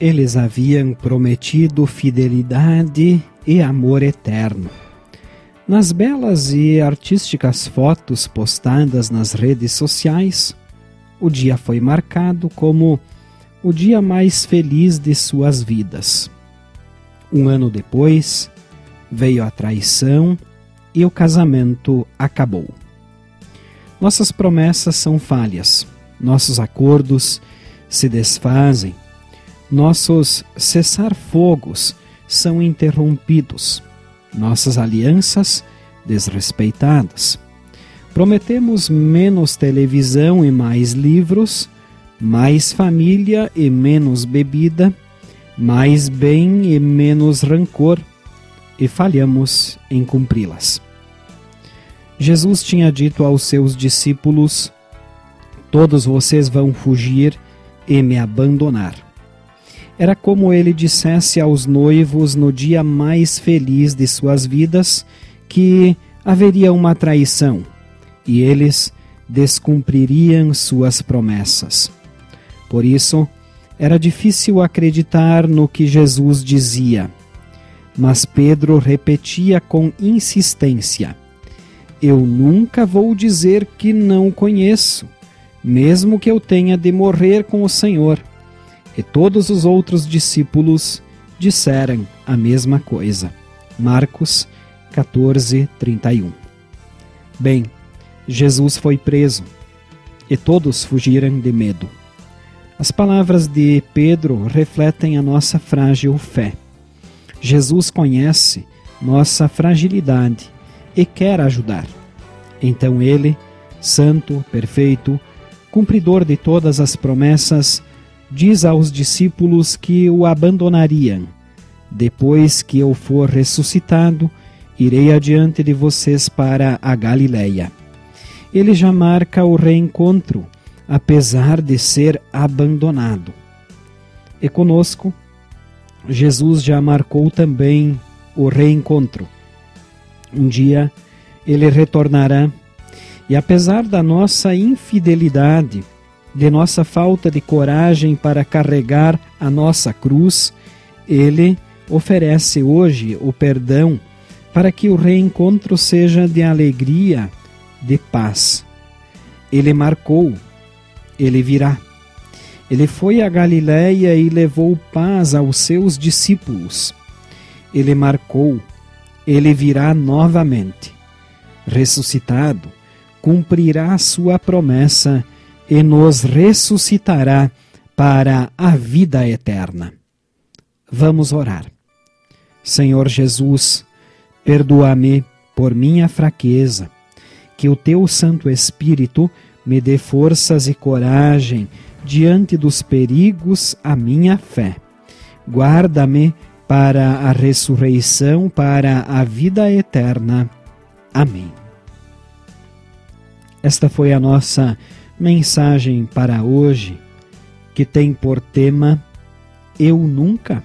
eles haviam prometido fidelidade e amor eterno. Nas belas e artísticas fotos postadas nas redes sociais, o dia foi marcado como o dia mais feliz de suas vidas. Um ano depois, veio a traição e o casamento acabou. Nossas promessas são falhas, nossos acordos se desfazem, nossos cessar-fogos são interrompidos, nossas alianças desrespeitadas. Prometemos menos televisão e mais livros, mais família e menos bebida, mais bem e menos rancor, e falhamos em cumpri-las. Jesus tinha dito aos seus discípulos: Todos vocês vão fugir e me abandonar. Era como ele dissesse aos noivos no dia mais feliz de suas vidas que haveria uma traição e eles descumpririam suas promessas. Por isso, era difícil acreditar no que Jesus dizia. Mas Pedro repetia com insistência: Eu nunca vou dizer que não conheço, mesmo que eu tenha de morrer com o Senhor. E todos os outros discípulos disseram a mesma coisa. Marcos 14, 31. Bem, Jesus foi preso e todos fugiram de medo. As palavras de Pedro refletem a nossa frágil fé. Jesus conhece nossa fragilidade e quer ajudar. Então ele, santo, perfeito, cumpridor de todas as promessas, diz aos discípulos que o abandonariam. Depois que eu for ressuscitado, irei adiante de vocês para a Galileia. Ele já marca o reencontro, apesar de ser abandonado. E conosco, Jesus já marcou também o reencontro. Um dia ele retornará e, apesar da nossa infidelidade, de nossa falta de coragem para carregar a nossa cruz, ele oferece hoje o perdão para que o reencontro seja de alegria, de paz. Ele marcou, ele virá. Ele foi a Galiléia e levou paz aos seus discípulos. Ele marcou, ele virá novamente. Ressuscitado, cumprirá sua promessa e nos ressuscitará para a vida eterna. Vamos orar. Senhor Jesus, perdoa-me por minha fraqueza, que o teu Santo Espírito me dê forças e coragem diante dos perigos a minha fé. Guarda-me para a ressurreição, para a vida eterna. Amém. Esta foi a nossa mensagem para hoje, que tem por tema Eu Nunca.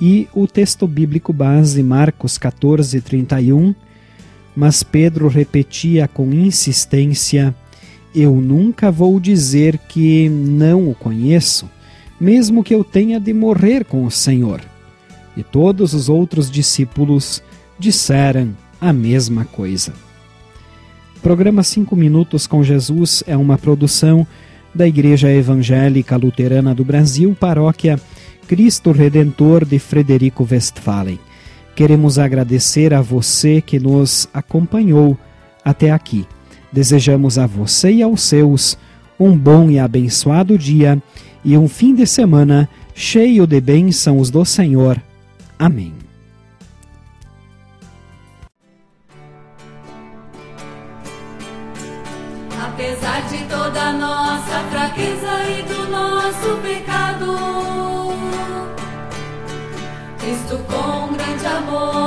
E o texto bíblico base, Marcos 14, 31. Mas Pedro repetia com insistência: eu nunca vou dizer que não o conheço, mesmo que eu tenha de morrer com o Senhor. E todos os outros discípulos disseram a mesma coisa. Programa Cinco Minutos com Jesus é uma produção da Igreja Evangélica Luterana do Brasil, paróquia Cristo Redentor de Frederico Westphalen. Queremos agradecer a você que nos acompanhou até aqui. Desejamos a você e aos seus um bom e abençoado dia e um fim de semana cheio de bênçãos do Senhor. Amém. Apesar de toda nossa fraqueza e do nosso pecado, Cristo com grande amor